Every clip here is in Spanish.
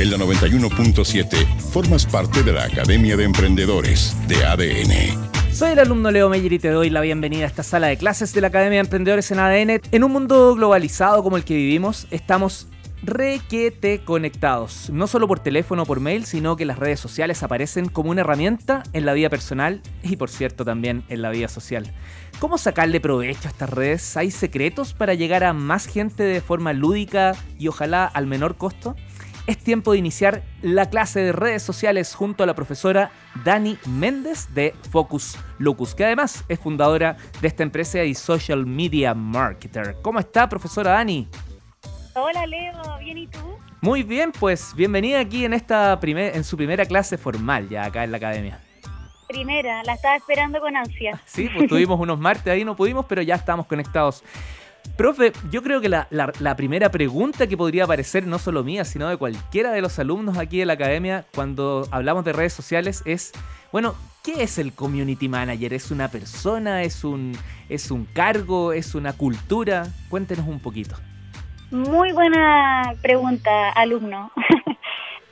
En la 91.7 formas parte de la Academia de Emprendedores de ADN. Soy el alumno Leo Meyer y te doy la bienvenida a esta sala de clases de la Academia de Emprendedores en ADN. En un mundo globalizado como el que vivimos, estamos requete conectados, no solo por teléfono o por mail, sino que las redes sociales aparecen como una herramienta en la vida personal y por cierto también en la vida social. ¿Cómo sacarle provecho a estas redes? ¿Hay secretos para llegar a más gente de forma lúdica y ojalá al menor costo? Es tiempo de iniciar la clase de redes sociales junto a la profesora Dani Méndez de Focus Locus, que además es fundadora de esta empresa y social media marketer. ¿Cómo está, profesora Dani? Hola, Leo, ¿bien y tú? Muy bien, pues bienvenida aquí en esta primer, en su primera clase formal ya acá en la academia. Primera, la estaba esperando con ansia. Sí, pues tuvimos unos martes ahí, no pudimos, pero ya estamos conectados. Profe, yo creo que la, primera pregunta que podría aparecer, no solo mía, sino de cualquiera de los alumnos aquí de la academia, cuando hablamos de redes sociales, es, bueno, ¿qué es el community manager? ¿Es una persona? ¿Es un, es un cargo? ¿Es una cultura? Cuéntenos un poquito. Muy buena pregunta, alumno.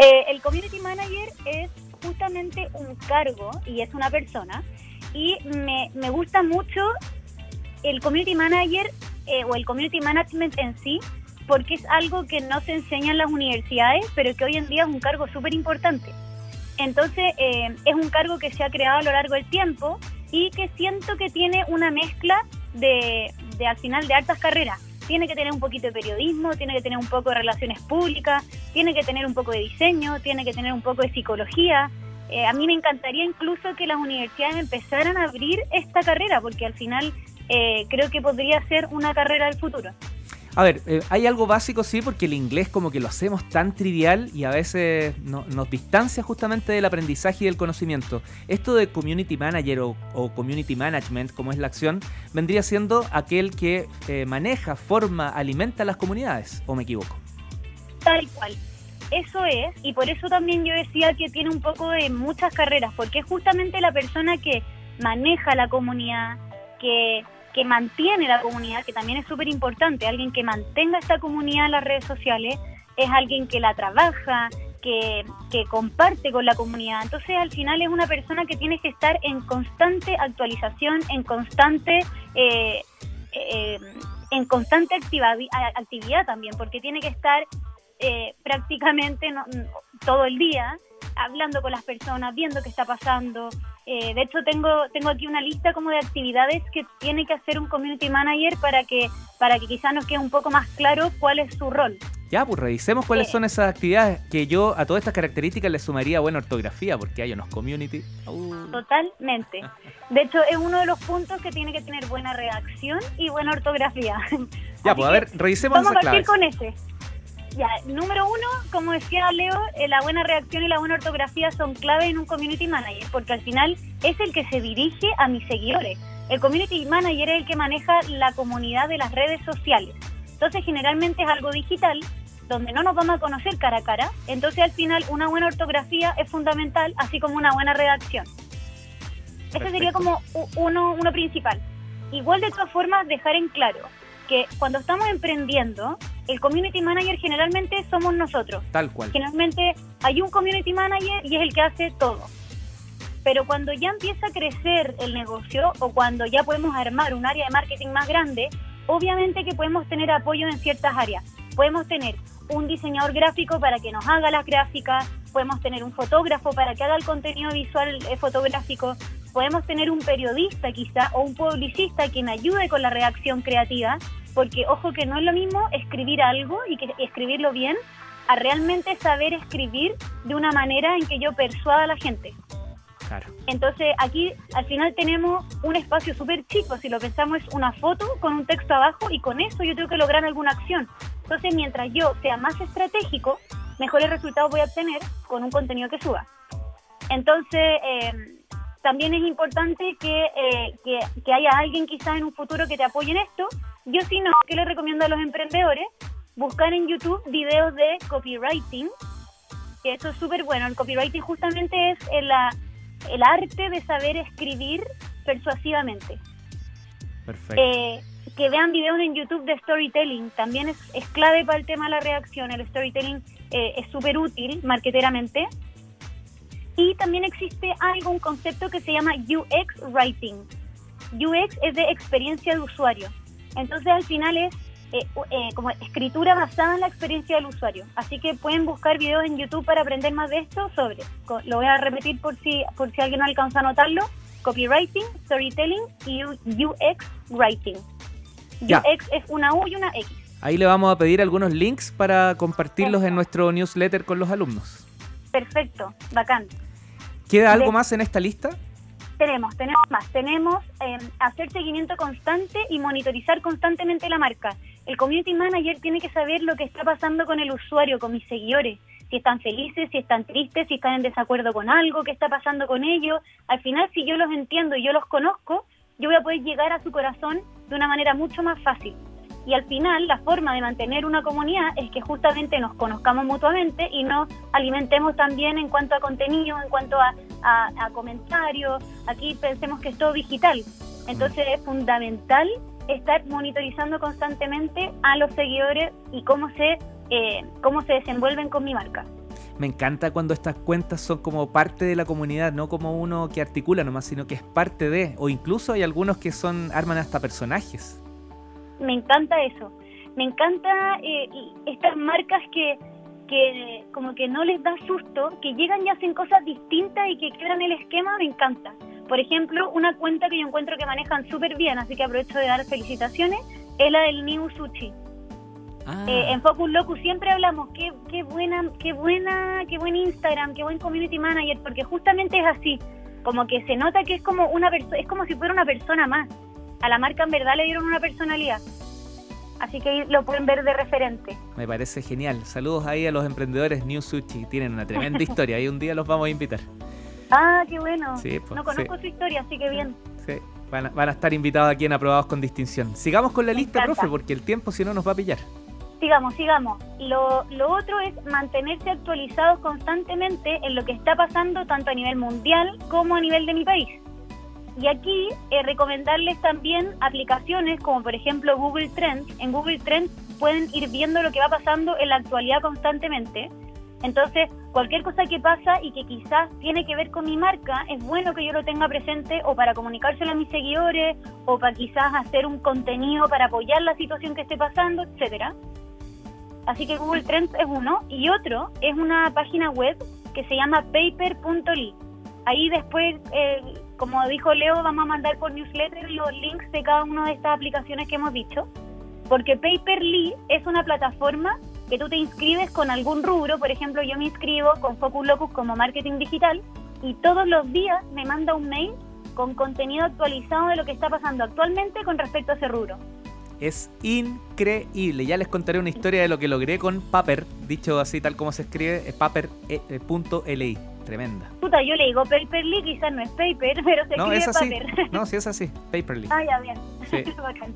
Eh, el community manager es justamente un cargo y es una persona. Y me, me gusta mucho el community manager eh, o el community management en sí, porque es algo que no se enseña en las universidades, pero que hoy en día es un cargo súper importante. Entonces, eh, es un cargo que se ha creado a lo largo del tiempo y que siento que tiene una mezcla de, de al final de altas carreras. Tiene que tener un poquito de periodismo, tiene que tener un poco de relaciones públicas, tiene que tener un poco de diseño, tiene que tener un poco de psicología. Eh, a mí me encantaría incluso que las universidades empezaran a abrir esta carrera, porque al final eh, creo que podría ser una carrera del futuro. A ver, eh, hay algo básico, sí, porque el inglés como que lo hacemos tan trivial y a veces nos distancia justamente del aprendizaje y del conocimiento. Esto de community manager o, community management, como es la acción, vendría siendo aquel que eh, maneja, forma, alimenta a las comunidades, ¿o me equivoco? Tal cual. Eso es, y por eso también yo decía que tiene un poco de muchas carreras, porque es justamente la persona que maneja la comunidad, que que mantiene la comunidad, que también es súper importante, alguien que mantenga esta comunidad en las redes sociales, es alguien que la trabaja, que, que, comparte con la comunidad. Entonces al final es una persona que tiene que estar en constante actualización, en constante, eh, eh, en constante actividad también, porque tiene que estar eh, prácticamente todo el día hablando con las personas, viendo qué está pasando. Eh, de hecho, tengo, tengo aquí una lista como de actividades que tiene que hacer un community manager para que, para que quizás nos quede un poco más claro cuál es su rol. Ya, pues revisemos cuáles son esas actividades que yo a todas estas características le sumaría buena ortografía, porque hay unos community. Uh. Totalmente. De hecho, es uno de los puntos que tiene que tener buena redacción y buena ortografía. Ya, pues a ver, revisemos Vamos a partir con ese. Ya, número uno, como decía Leo, eh, la buena reacción y la buena ortografía son clave en un community manager, porque al final es el que se dirige a mis seguidores. El community manager es el que maneja la comunidad de las redes sociales. Entonces, generalmente es algo digital, donde no nos vamos a conocer cara a cara. Entonces, al final, una buena ortografía es fundamental, así como una buena redacción. Ese sería como uno, uno principal. Igual, de todas formas, dejar en claro que cuando estamos emprendiendo, el community manager generalmente somos nosotros. Tal cual. Generalmente hay un community manager y es el que hace todo. Pero cuando ya empieza a crecer el negocio o cuando ya podemos armar un área de marketing más grande, obviamente que podemos tener apoyo en ciertas áreas. Podemos tener un diseñador gráfico para que nos haga las gráficas, podemos tener un fotógrafo para que haga el contenido visual eh, fotográfico, podemos tener un periodista quizá o un publicista quien ayude con la redacción creativa porque ojo que no es lo mismo escribir algo y que escribirlo bien a realmente saber escribir de una manera en que yo persuada a la gente. Entonces aquí al final tenemos un espacio súper chico, si lo pensamos es una foto con un texto abajo y con eso yo tengo que lograr alguna acción. Entonces mientras yo sea más estratégico, mejores resultados voy a obtener con un contenido que suba. Entonces eh, también es importante que, eh, que, que haya alguien quizás en un futuro que te apoye en esto yo sí no, ¿qué le recomiendo a los emprendedores? Buscar en YouTube videos de copywriting, que eso es súper bueno. El copywriting justamente es el, el arte de saber escribir persuasivamente. Perfecto. Eh, que vean videos en YouTube de storytelling. También es, es clave para el tema de la reacción. El storytelling eh, es súper útil marketeramente. Y también existe algo, un concepto que se llama UX Writing. UX es de experiencia de usuario. Entonces al final es eh, eh, como escritura basada en la experiencia del usuario. Así que pueden buscar videos en YouTube para aprender más de esto sobre. Lo voy a repetir por si, por si alguien no alcanza a notarlo. Copywriting, Storytelling y UX Writing. UX es una U y una X. Ahí le vamos a pedir algunos links para compartirlos en nuestro newsletter con los alumnos. Perfecto, bacán. ¿Queda algo más en esta lista? Tenemos, tenemos más. Tenemos em, hacer seguimiento constante y monitorizar constantemente la marca. El community manager tiene que saber lo que está pasando con el usuario, con mis seguidores. Si están felices, si están tristes, si están en desacuerdo con algo, qué está pasando con ellos. Al final, si yo los entiendo y yo los conozco, yo voy a poder llegar a su corazón de una manera mucho más fácil. Y al final, la forma de mantener una comunidad es que justamente nos conozcamos mutuamente y nos alimentemos también en cuanto a contenido, en cuanto a, comentarios. Aquí pensemos que es todo digital. Entonces es fundamental estar monitorizando constantemente a los seguidores y cómo se, eh, cómo se desenvuelven con mi marca. Me encanta cuando estas cuentas son como parte de la comunidad, no como uno que articula nomás, sino que es parte de, o incluso hay algunos que son arman hasta personajes me encanta eso. Me encanta eh, estas marcas que, que como que no les da susto, que llegan y hacen cosas distintas y que quebran el esquema, me encanta. Por ejemplo, una cuenta que yo encuentro que manejan súper bien, así que aprovecho de dar felicitaciones, es la del New Sushi. Ah. Eh, en Focus Locus siempre hablamos qué, qué buena, qué buena, qué buen Instagram, qué buen community manager, porque justamente es así, como que se nota que es como una persona, es como si fuera una persona más a la marca en verdad le dieron una personalidad. Así que lo pueden ver de referente. Me parece genial. Saludos ahí a los emprendedores New Sushi. Tienen una tremenda historia y un día los vamos a invitar. Ah, qué bueno. Pues, no conozco su historia, así que bien. Sí, van a, estar invitados aquí en Aprobados con Distinción. Sigamos con la lista, profe, porque el tiempo si no nos va a pillar. Sigamos, sigamos. Lo, lo otro es mantenerse actualizados constantemente en lo que está pasando tanto a nivel mundial como a nivel de mi país. Y aquí eh, recomendarles también aplicaciones como por ejemplo Google Trends. En Google Trends pueden ir viendo lo que va pasando en la actualidad constantemente. Entonces, cualquier cosa que pasa y que quizás tiene que ver con mi marca, es bueno que yo lo tenga presente o para comunicárselo a mis seguidores o para quizás hacer un contenido para apoyar la situación que esté pasando, etcétera. Así que Google Trends es uno y otro es una página web que se llama paper.ly. Ahí después eh, como dijo Leo, vamos a mandar por newsletter los links de cada una de estas aplicaciones que hemos dicho, porque Paperly es una plataforma que tú te inscribes con algún rubro, por ejemplo, yo me inscribo con Focus Locus como marketing digital y todos los días me manda un mail con contenido actualizado de lo que está pasando actualmente con respecto a ese rubro. Es increíble. Ya les contaré una historia de lo que logré con Paper, dicho así tal como se escribe, es paper.li tremenda. Puta, yo le digo Paperly, quizás no es paper, pero se no, escribe paper. No, sí es así, Paperly. Ah, ya, bien. Sí. Bacán.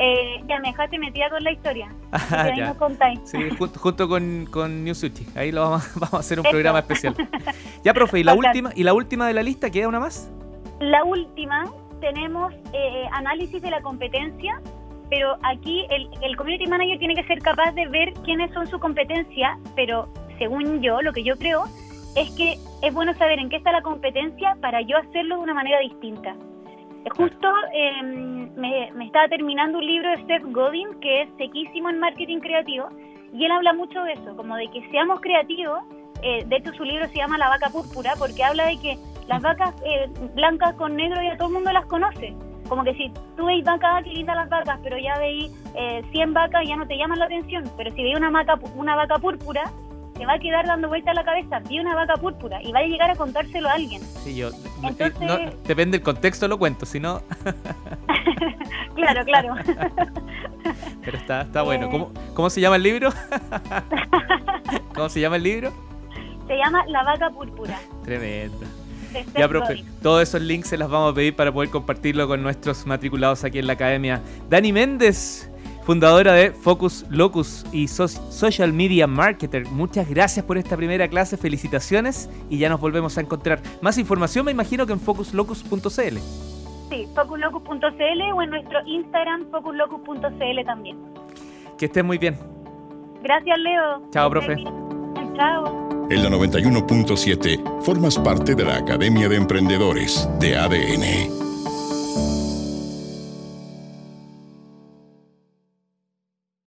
Eh, ya me dejaste metida con la historia. Ah, ya. contáis. Sí, junto, con, con New Sushi. Ahí lo vamos, vamos a hacer un programa especial. ya, profe, ¿y la, última, ¿y la última de la lista queda una más? La última, tenemos eh, análisis de la competencia, pero aquí el, el community manager tiene que ser capaz de ver quiénes son su competencia, pero según yo, lo que yo creo, es que es bueno saber en qué está la competencia para yo hacerlo de una manera distinta. Justo em, me, estaba terminando un libro de Seth Godin que es sequísimo en marketing creativo y él habla mucho de eso, como de que seamos creativos. Eh, de hecho, su libro se llama La vaca púrpura porque habla de que las vacas eh, blancas con negro ya todo el mundo las conoce. Como que si tú veis vacas, qué lindas las vacas, pero ya veis eh, 100 vacas ya no te llaman la atención. Pero si veis una vaca, una vaca púrpura, te va a quedar dando vuelta a la cabeza, vi una vaca púrpura y va a llegar a contárselo a alguien. Sí, yo. depende del contexto, lo cuento, si no. claro, claro. Pero está, está bueno. Eh. ¿Cómo, ¿Cómo se llama el libro? ¿Cómo se llama el libro? Se llama La vaca púrpura. Tremendo. Ya, profe, todos esos links se los vamos a pedir para poder compartirlo con nuestros matriculados aquí en la academia. Dani Méndez, fundadora de Focus Locus y Social Media Marketer. Muchas gracias por esta primera clase, felicitaciones y ya nos volvemos a encontrar. Más información me imagino que en focuslocus.cl. Sí, focuslocus.cl o en nuestro Instagram focuslocus.cl también. Que estés muy bien. Gracias, Leo. Chao, profe. Chao. En la 91.7 formas parte de la Academia de Emprendedores de ADN.